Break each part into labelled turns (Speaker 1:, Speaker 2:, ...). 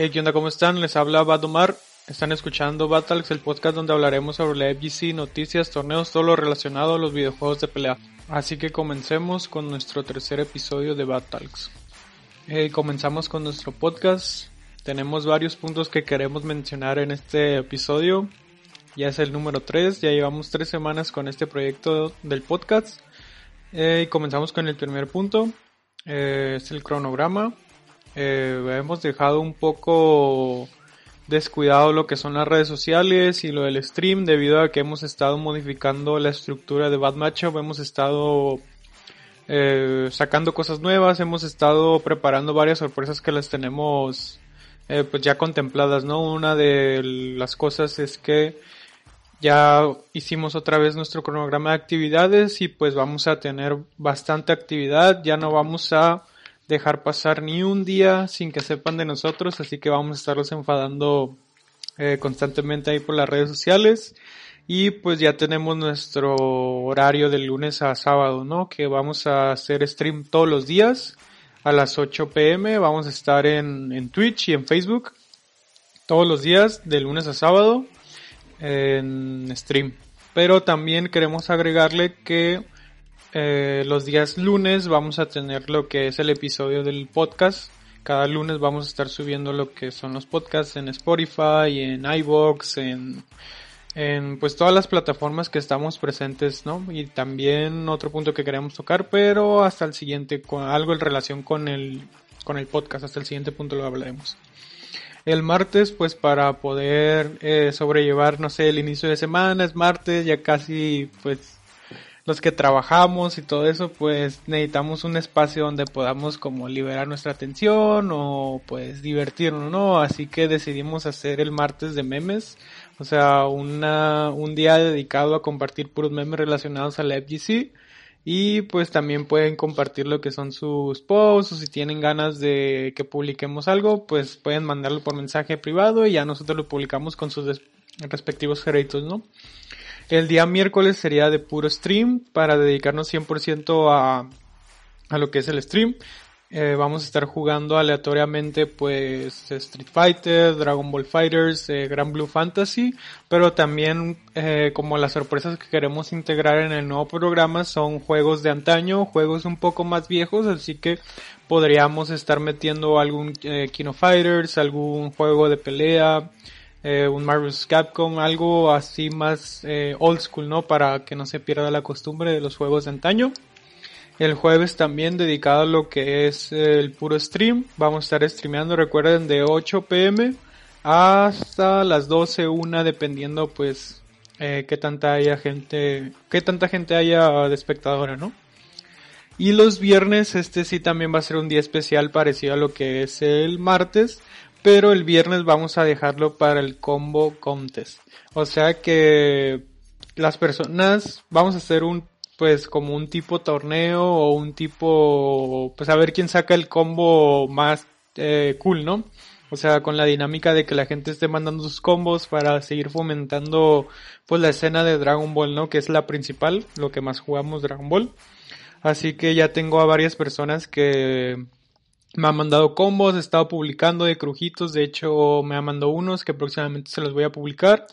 Speaker 1: Hey, ¿qué onda? ¿Cómo están? Les habla Badomar. Están escuchando Battles, el podcast donde hablaremos sobre la FGC, noticias, torneos, todo lo relacionado a los videojuegos de pelea. Así que comencemos con nuestro tercer episodio de Battles. Hey, comenzamos con nuestro podcast. Tenemos varios puntos que queremos mencionar en este episodio. Ya es el número 3, ya llevamos tres semanas con este proyecto del podcast. Eh, y comenzamos con el primer punto, eh, es el cronograma. Eh, hemos dejado un poco descuidado lo que son las redes sociales y lo del stream debido a que hemos estado modificando la estructura de Bad Matchup, hemos estado eh, sacando cosas nuevas, hemos estado preparando varias sorpresas que las tenemos eh, pues ya contempladas, ¿no? Una de las cosas es que ya hicimos otra vez nuestro cronograma de actividades y pues vamos a tener bastante actividad, ya no vamos a dejar pasar ni un día sin que sepan de nosotros, así que vamos a estarlos enfadando eh, constantemente ahí por las redes sociales. Y pues ya tenemos nuestro horario de lunes a sábado, ¿no? Que vamos a hacer stream todos los días a las 8 pm. Vamos a estar en, en Twitch y en Facebook todos los días de lunes a sábado en stream. Pero también queremos agregarle que eh, los días lunes vamos a tener lo que es el episodio del podcast. Cada lunes vamos a estar subiendo lo que son los podcasts en Spotify, en iVoox, en, en pues todas las plataformas que estamos presentes, ¿no? Y también otro punto que queremos tocar, pero hasta el siguiente, algo en relación con el, con el podcast, hasta el siguiente punto lo hablaremos el martes pues para poder eh, sobrellevar no sé el inicio de semana es martes ya casi pues los que trabajamos y todo eso pues necesitamos un espacio donde podamos como liberar nuestra atención o pues divertirnos no así que decidimos hacer el martes de memes o sea una un día dedicado a compartir puros memes relacionados a la FGC y pues también pueden compartir lo que son sus posts o si tienen ganas de que publiquemos algo, pues pueden mandarlo por mensaje privado y ya nosotros lo publicamos con sus respectivos créditos, ¿no? El día miércoles sería de puro stream para dedicarnos 100% a, a lo que es el stream. Eh, vamos a estar jugando aleatoriamente pues Street Fighter, Dragon Ball Fighters, eh, Grand Blue Fantasy, pero también eh, como las sorpresas que queremos integrar en el nuevo programa son juegos de antaño, juegos un poco más viejos, así que podríamos estar metiendo algún Kino Fighters, algún juego de pelea, eh, un Marvel's Capcom, algo así más eh, old school, ¿no? Para que no se pierda la costumbre de los juegos de antaño. El jueves también dedicado a lo que es el puro stream. Vamos a estar streameando, recuerden, de 8 pm hasta las 12, una, dependiendo pues eh, qué tanta haya gente, qué tanta gente haya de espectadora, ¿no? Y los viernes, este sí también va a ser un día especial parecido a lo que es el martes, pero el viernes vamos a dejarlo para el combo contest. O sea que las personas, vamos a hacer un pues como un tipo torneo o un tipo, pues a ver quién saca el combo más eh, cool, ¿no? O sea, con la dinámica de que la gente esté mandando sus combos para seguir fomentando pues la escena de Dragon Ball, ¿no? Que es la principal, lo que más jugamos Dragon Ball. Así que ya tengo a varias personas que me han mandado combos, he estado publicando de crujitos, de hecho me ha mandado unos que próximamente se los voy a publicar.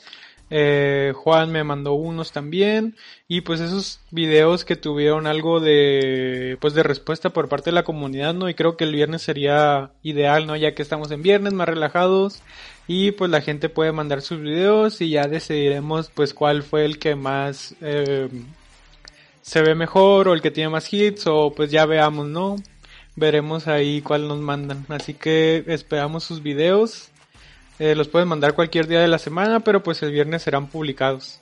Speaker 1: Eh, Juan me mandó unos también y pues esos videos que tuvieron algo de pues de respuesta por parte de la comunidad no y creo que el viernes sería ideal no ya que estamos en viernes más relajados y pues la gente puede mandar sus videos y ya decidiremos pues cuál fue el que más eh, se ve mejor o el que tiene más hits o pues ya veamos no veremos ahí cuál nos mandan así que esperamos sus videos eh, los pueden mandar cualquier día de la semana, pero pues el viernes serán publicados.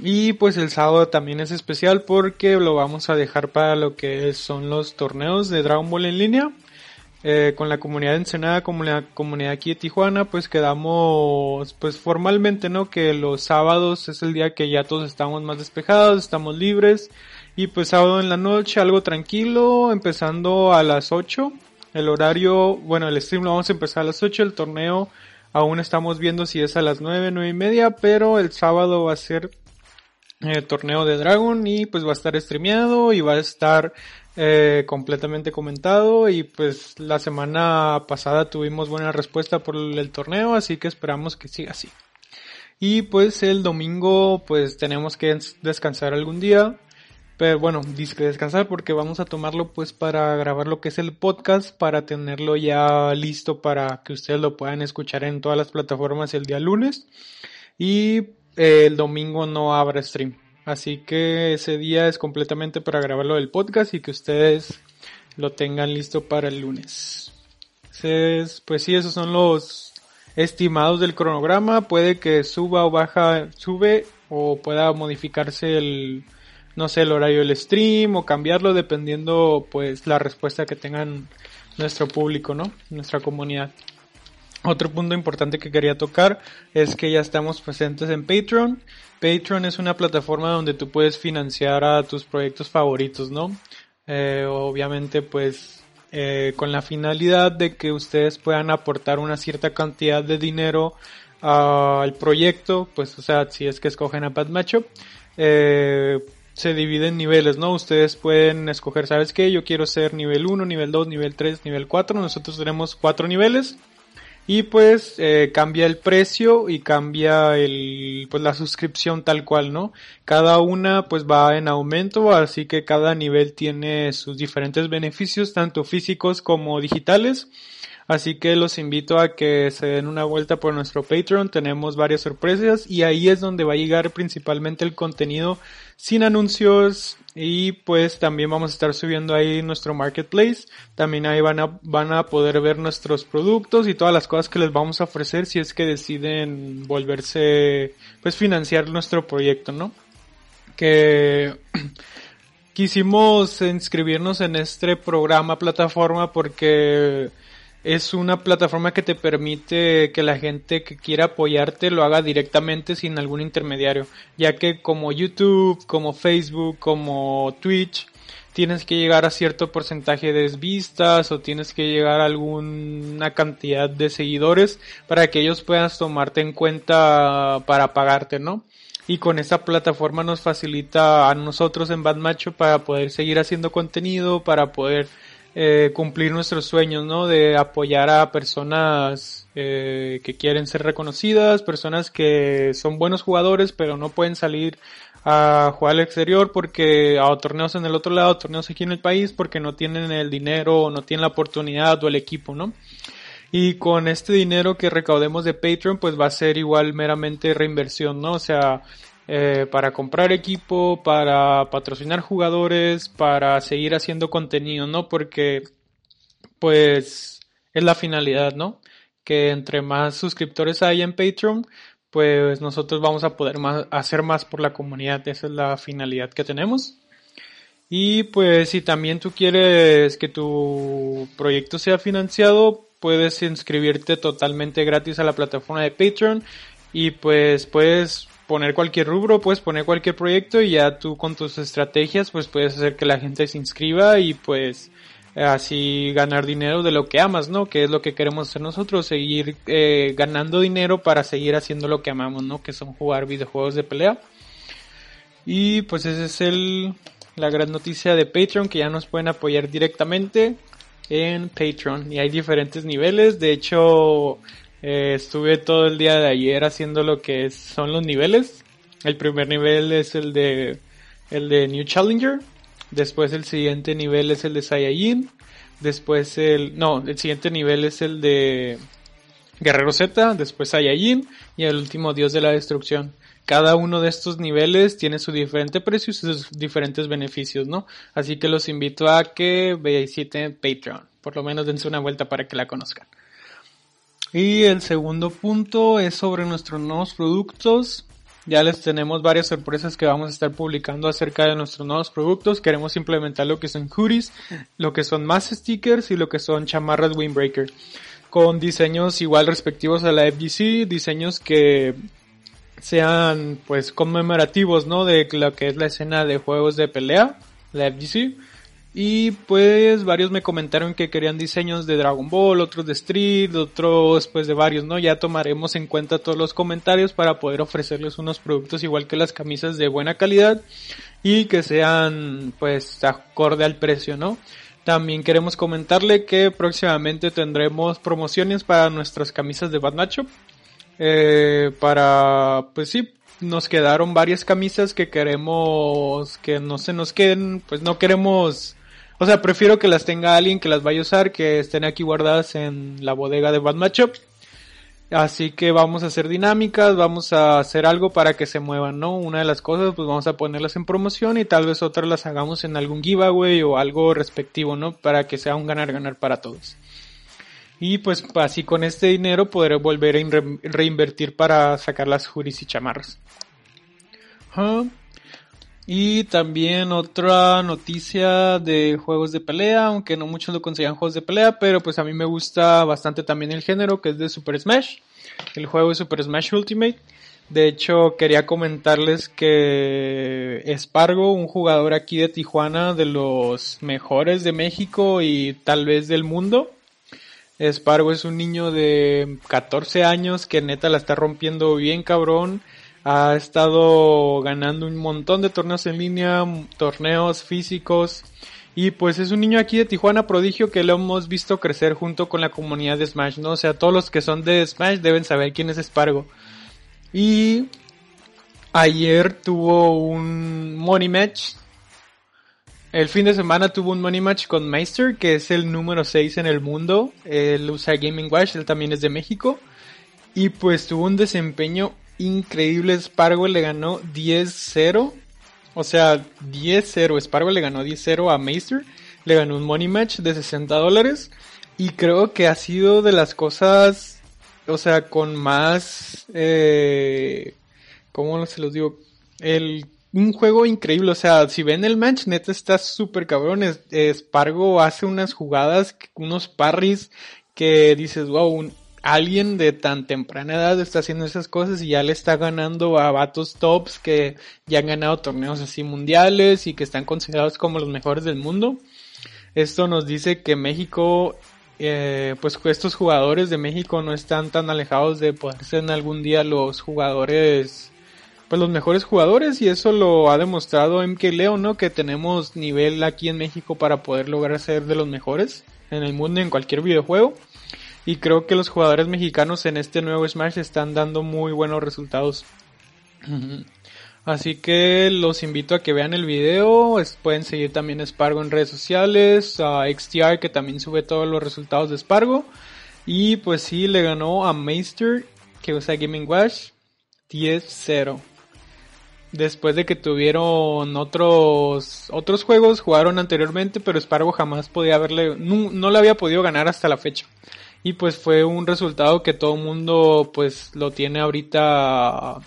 Speaker 1: Y pues el sábado también es especial porque lo vamos a dejar para lo que son los torneos de Dragon Ball en línea. Eh, con la comunidad de Ensenada, como la comunidad aquí de Tijuana, pues quedamos pues formalmente, ¿no? Que los sábados es el día que ya todos estamos más despejados, estamos libres. Y pues sábado en la noche, algo tranquilo, empezando a las 8. El horario, bueno, el stream lo vamos a empezar a las 8, el torneo Aún estamos viendo si es a las 9, 9 y media, pero el sábado va a ser el eh, torneo de Dragon y pues va a estar streameado y va a estar eh, completamente comentado y pues la semana pasada tuvimos buena respuesta por el torneo, así que esperamos que siga así. Y pues el domingo pues tenemos que descansar algún día. Pero bueno, disque descansar porque vamos a tomarlo pues para grabar lo que es el podcast, para tenerlo ya listo para que ustedes lo puedan escuchar en todas las plataformas el día lunes. Y eh, el domingo no habrá stream. Así que ese día es completamente para grabarlo del podcast y que ustedes lo tengan listo para el lunes. Entonces, pues sí, esos son los estimados del cronograma. Puede que suba o baja, sube o pueda modificarse el, no sé, el horario del stream o cambiarlo dependiendo pues la respuesta que tengan nuestro público, ¿no? Nuestra comunidad. Otro punto importante que quería tocar es que ya estamos presentes en Patreon. Patreon es una plataforma donde tú puedes financiar a tus proyectos favoritos, ¿no? Eh, obviamente pues eh, con la finalidad de que ustedes puedan aportar una cierta cantidad de dinero al proyecto, pues o sea, si es que escogen a Bad se divide en niveles, ¿no? Ustedes pueden escoger, ¿sabes qué? Yo quiero ser nivel 1, nivel 2, nivel 3, nivel 4. Nosotros tenemos cuatro niveles. Y pues eh, cambia el precio y cambia el, pues la suscripción tal cual, ¿no? Cada una pues va en aumento, así que cada nivel tiene sus diferentes beneficios, tanto físicos como digitales. Así que los invito a que se den una vuelta por nuestro Patreon. Tenemos varias sorpresas y ahí es donde va a llegar principalmente el contenido sin anuncios y pues también vamos a estar subiendo ahí nuestro marketplace. También ahí van a, van a poder ver nuestros productos y todas las cosas que les vamos a ofrecer si es que deciden volverse, pues financiar nuestro proyecto, ¿no? Que quisimos inscribirnos en este programa plataforma porque es una plataforma que te permite que la gente que quiera apoyarte lo haga directamente sin algún intermediario, ya que como YouTube, como Facebook, como Twitch, tienes que llegar a cierto porcentaje de vistas o tienes que llegar a alguna cantidad de seguidores para que ellos puedan tomarte en cuenta para pagarte, ¿no? Y con esta plataforma nos facilita a nosotros en Bad Macho para poder seguir haciendo contenido, para poder eh, cumplir nuestros sueños, ¿no? De apoyar a personas eh, que quieren ser reconocidas, personas que son buenos jugadores pero no pueden salir a jugar al exterior porque a torneos en el otro lado, torneos aquí en el país porque no tienen el dinero o no tienen la oportunidad o el equipo, ¿no? Y con este dinero que recaudemos de Patreon, pues va a ser igual meramente reinversión, ¿no? O sea, eh, para comprar equipo, para patrocinar jugadores, para seguir haciendo contenido, ¿no? Porque, pues, es la finalidad, ¿no? Que entre más suscriptores hay en Patreon, pues nosotros vamos a poder más, hacer más por la comunidad. Esa es la finalidad que tenemos. Y pues si también tú quieres que tu proyecto sea financiado, puedes inscribirte totalmente gratis a la plataforma de Patreon y pues puedes poner cualquier rubro, puedes poner cualquier proyecto y ya tú con tus estrategias pues puedes hacer que la gente se inscriba y pues así ganar dinero de lo que amas, ¿no? Que es lo que queremos hacer nosotros, seguir eh, ganando dinero para seguir haciendo lo que amamos, ¿no? Que son jugar videojuegos de pelea. Y pues esa es el, la gran noticia de Patreon, que ya nos pueden apoyar directamente en Patreon. Y hay diferentes niveles, de hecho eh, estuve todo el día de ayer haciendo lo que son los niveles. El primer nivel es el de el de New Challenger. Después el siguiente nivel es el de Saiyajin. Después el no, el siguiente nivel es el de Guerrero Z, después Saiyajin y el último Dios de la Destrucción. Cada uno de estos niveles tiene su diferente precio y sus diferentes beneficios, ¿no? Así que los invito a que visiten Patreon. Por lo menos dense una vuelta para que la conozcan. Y el segundo punto es sobre nuestros nuevos productos. Ya les tenemos varias sorpresas que vamos a estar publicando acerca de nuestros nuevos productos. Queremos implementar lo que son hoodies, lo que son más stickers y lo que son chamarras Windbreaker. Con diseños igual respectivos a la FGC, diseños que sean pues conmemorativos, ¿no? De lo que es la escena de juegos de pelea, la FGC y pues varios me comentaron que querían diseños de Dragon Ball, otros de Street, otros pues de varios, ¿no? Ya tomaremos en cuenta todos los comentarios para poder ofrecerles unos productos igual que las camisas de buena calidad y que sean pues acorde al precio, ¿no? También queremos comentarle que próximamente tendremos promociones para nuestras camisas de Bad. Eh, para, pues sí, nos quedaron varias camisas que queremos que no se nos queden, pues no queremos, o sea, prefiero que las tenga alguien que las vaya a usar, que estén aquí guardadas en la bodega de Bad Matchup. Así que vamos a hacer dinámicas, vamos a hacer algo para que se muevan, ¿no? Una de las cosas, pues vamos a ponerlas en promoción y tal vez otras las hagamos en algún giveaway o algo respectivo, ¿no? Para que sea un ganar-ganar para todos. Y pues así con este dinero podré volver a reinvertir para sacar las juris y chamarras. Y también otra noticia de juegos de pelea, aunque no muchos lo consideran juegos de pelea, pero pues a mí me gusta bastante también el género que es de Super Smash, el juego de Super Smash Ultimate. De hecho, quería comentarles que Espargo, un jugador aquí de Tijuana, de los mejores de México y tal vez del mundo. Espargo es un niño de 14 años que neta la está rompiendo bien cabrón ha estado ganando un montón de torneos en línea, torneos físicos. Y pues es un niño aquí de Tijuana prodigio que lo hemos visto crecer junto con la comunidad de Smash, ¿no? O sea, todos los que son de Smash deben saber quién es Spargo. Y ayer tuvo un money match. El fin de semana tuvo un money match con Meister, que es el número 6 en el mundo. Él usa Gaming Watch, él también es de México. Y pues tuvo un desempeño increíble. Spargo le ganó 10-0. O sea, 10-0. Spargo le ganó 10-0 a Meister. Le ganó un money match de 60 dólares. Y creo que ha sido de las cosas, o sea, con más, eh, ¿cómo se los digo? Un juego increíble, o sea, si ven el match, neta está súper cabrón. Spargo hace unas jugadas, unos parries que dices, wow, un, alguien de tan temprana edad está haciendo esas cosas y ya le está ganando a vatos tops que ya han ganado torneos así mundiales y que están considerados como los mejores del mundo. Esto nos dice que México, eh, pues estos jugadores de México no están tan alejados de poder ser algún día los jugadores, pues los mejores jugadores y eso lo ha demostrado MK Leo, ¿no? Que tenemos nivel aquí en México para poder lograr ser de los mejores en el mundo en cualquier videojuego. Y creo que los jugadores mexicanos en este nuevo Smash están dando muy buenos resultados. Así que los invito a que vean el video. Pueden seguir también Spargo en redes sociales. A XTR que también sube todos los resultados de Spargo. Y pues sí, le ganó a Meister que usa Gaming Watch 10-0. Después de que tuvieron otros otros juegos, jugaron anteriormente, pero Spargo jamás podía haberle, no, no le había podido ganar hasta la fecha y pues fue un resultado que todo el mundo pues lo tiene ahorita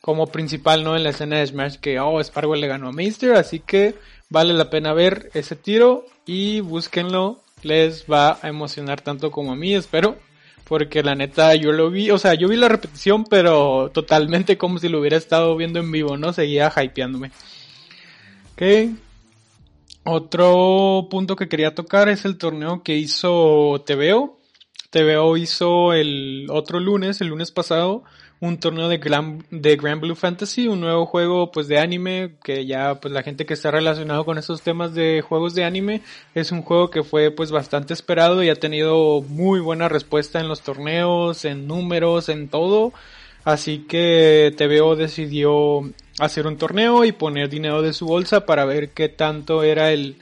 Speaker 1: como principal no en la escena de Smash que oh Spargo le ganó a Meister así que vale la pena ver ese tiro y búsquenlo. Les va a emocionar tanto como a mí espero porque la neta yo lo vi o sea yo vi la repetición pero totalmente como si lo hubiera estado viendo en vivo no seguía hypeándome. Ok. Otro punto que quería tocar es el torneo que hizo TVO TVO hizo el otro lunes, el lunes pasado, un torneo de Grand, de Grand Blue Fantasy, un nuevo juego pues de anime, que ya pues la gente que está relacionado con esos temas de juegos de anime, es un juego que fue pues bastante esperado y ha tenido muy buena respuesta en los torneos, en números, en todo. Así que TVO decidió hacer un torneo y poner dinero de su bolsa para ver qué tanto era el,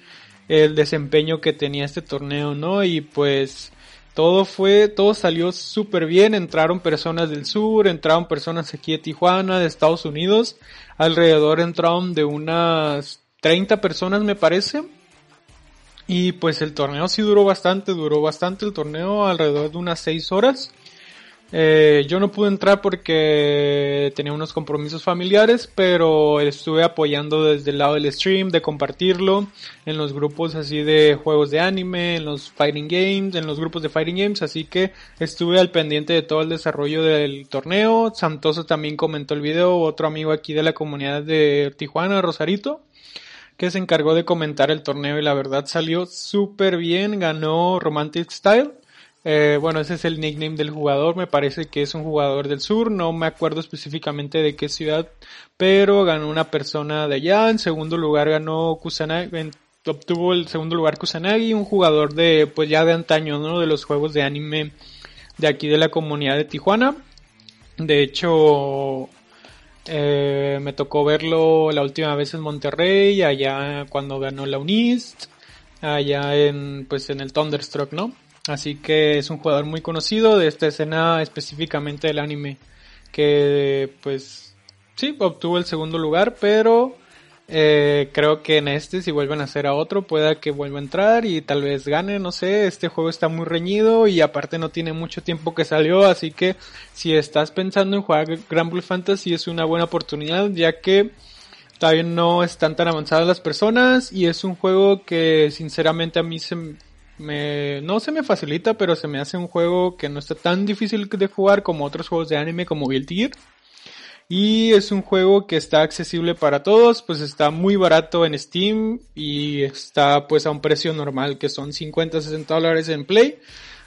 Speaker 1: el desempeño que tenía este torneo, ¿no? Y pues todo fue, todo salió súper bien, entraron personas del sur, entraron personas aquí de Tijuana, de Estados Unidos, alrededor entraron de unas 30 personas me parece. Y pues el torneo sí duró bastante, duró bastante el torneo, alrededor de unas 6 horas. Eh, yo no pude entrar porque tenía unos compromisos familiares, pero estuve apoyando desde el lado del stream, de compartirlo en los grupos así de juegos de anime, en los fighting games, en los grupos de fighting games, así que estuve al pendiente de todo el desarrollo del torneo. Santoso también comentó el video, otro amigo aquí de la comunidad de Tijuana, Rosarito que se encargó de comentar el torneo y la verdad salió súper bien, ganó Romantic Style Eh, bueno, ese es el nickname del jugador. Me parece que es un jugador del sur. No me acuerdo específicamente de qué ciudad, pero ganó una persona de allá. En segundo lugar ganó Kusanagi. Obtuvo el segundo lugar Kusanagi, un jugador de, pues ya de antaño, ¿no? De los juegos de anime de aquí de la comunidad de Tijuana. De hecho, eh, me tocó verlo la última vez en Monterrey, allá cuando ganó la Unist, allá en, pues en el Thunderstruck, ¿no? Así que es un jugador muy conocido de esta escena específicamente del anime, que pues sí, obtuvo el segundo lugar, pero eh, creo que en este, si vuelven a hacer a otro, pueda que vuelva a entrar y tal vez gane, no sé, este juego está muy reñido y aparte no tiene mucho tiempo que salió, así que si estás pensando en jugar Grand Blue Fantasy es una buena oportunidad, ya que todavía no están tan avanzadas las personas y es un juego que sinceramente a mí se no se me facilita, pero se me hace un juego que no está tan difícil de jugar como otros juegos de anime como Guilty Gear. Y es un juego que está accesible para todos, pues está muy barato en Steam y está pues a un precio normal que son 50, 60 dólares en Play.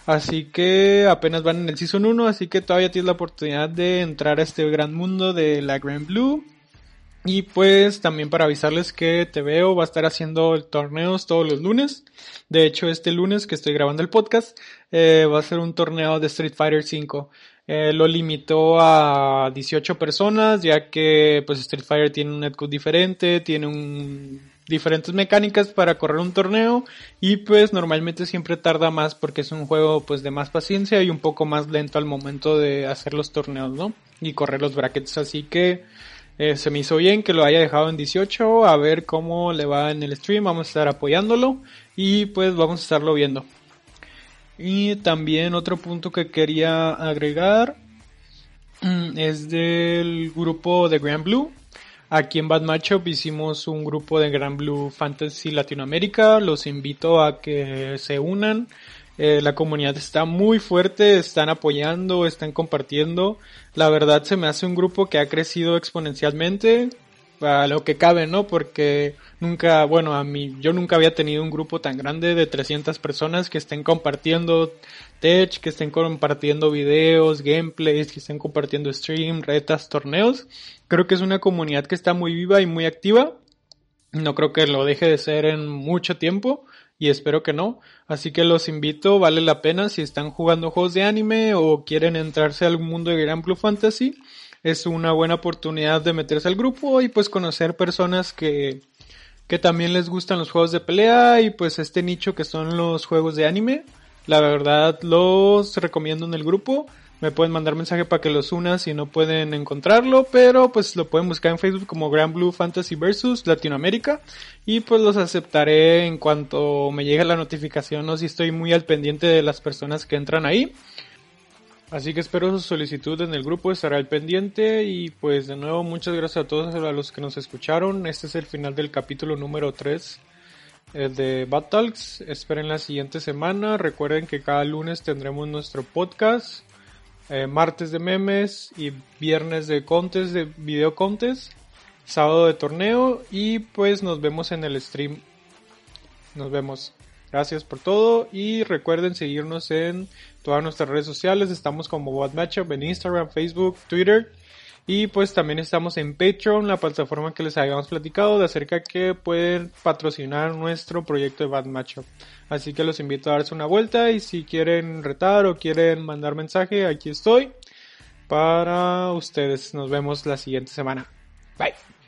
Speaker 1: Así que apenas van en el Season 1, así que todavía tienes la oportunidad de entrar a este gran mundo de la Grand Blue. Y pues también para avisarles que te veo va a estar haciendo torneos todos los lunes. De hecho, este lunes que estoy grabando el podcast eh, va a ser un torneo de Street Fighter 5. Eh, lo limitó a 18 personas, ya que pues Street Fighter tiene un netcode diferente, tiene un, diferentes mecánicas para correr un torneo y pues normalmente siempre tarda más porque es un juego pues de más paciencia y un poco más lento al momento de hacer los torneos, ¿no? Y correr los brackets, así que eh, se me hizo bien que lo haya dejado en 18, a ver cómo le va en el stream, vamos a estar apoyándolo y pues vamos a estarlo viendo. Y también otro punto que quería agregar mm, es del grupo de Grand Blue. Aquí en Bad Matchup hicimos un grupo de Grand Blue Fantasy Latinoamérica. Los invito a que se unan. Eh, la comunidad está muy fuerte, están apoyando, están compartiendo. La verdad se me hace un grupo que ha crecido exponencialmente a lo que cabe, ¿no? Porque nunca, bueno, a mí, yo nunca había tenido un grupo tan grande de 300 personas que estén compartiendo tech, que estén compartiendo videos, gameplays, que estén compartiendo stream, retas, torneos. Creo que es una comunidad que está muy viva y muy activa. No creo que lo deje de ser en mucho tiempo y espero que no. Así que los invito, vale la pena si están jugando juegos de anime o quieren entrarse al mundo de Grand Blue Fantasy es una buena oportunidad de meterse al grupo y pues conocer personas que, que también les gustan los juegos de pelea y pues este nicho que son los juegos de anime. La verdad los recomiendo en el grupo. Me pueden mandar mensaje para que los una si no pueden encontrarlo, pero pues lo pueden buscar en Facebook como Grand Blue Fantasy Versus Latinoamérica y pues los aceptaré en cuanto me llegue la notificación o si estoy muy al pendiente de las personas que entran ahí. Así que espero su solicitud en el grupo, estará al pendiente y pues de nuevo muchas gracias a todos a los que nos escucharon. Este es el final del capítulo número 3 eh, de Bad Talks. Esperen la siguiente semana. Recuerden que cada lunes tendremos nuestro podcast, eh, martes de memes y viernes de contes, de video contes, sábado de torneo y pues nos vemos en el stream. Nos vemos. Gracias por todo y recuerden seguirnos en todas nuestras redes sociales. Estamos como Bad Matchup en Instagram, Facebook, Twitter. Y pues también estamos en Patreon, la plataforma que les habíamos platicado de acerca que pueden patrocinar nuestro proyecto de Bad Matchup. Así que los invito a darse una vuelta y si quieren retar o quieren mandar mensaje, aquí estoy para ustedes. Nos vemos la siguiente semana. Bye.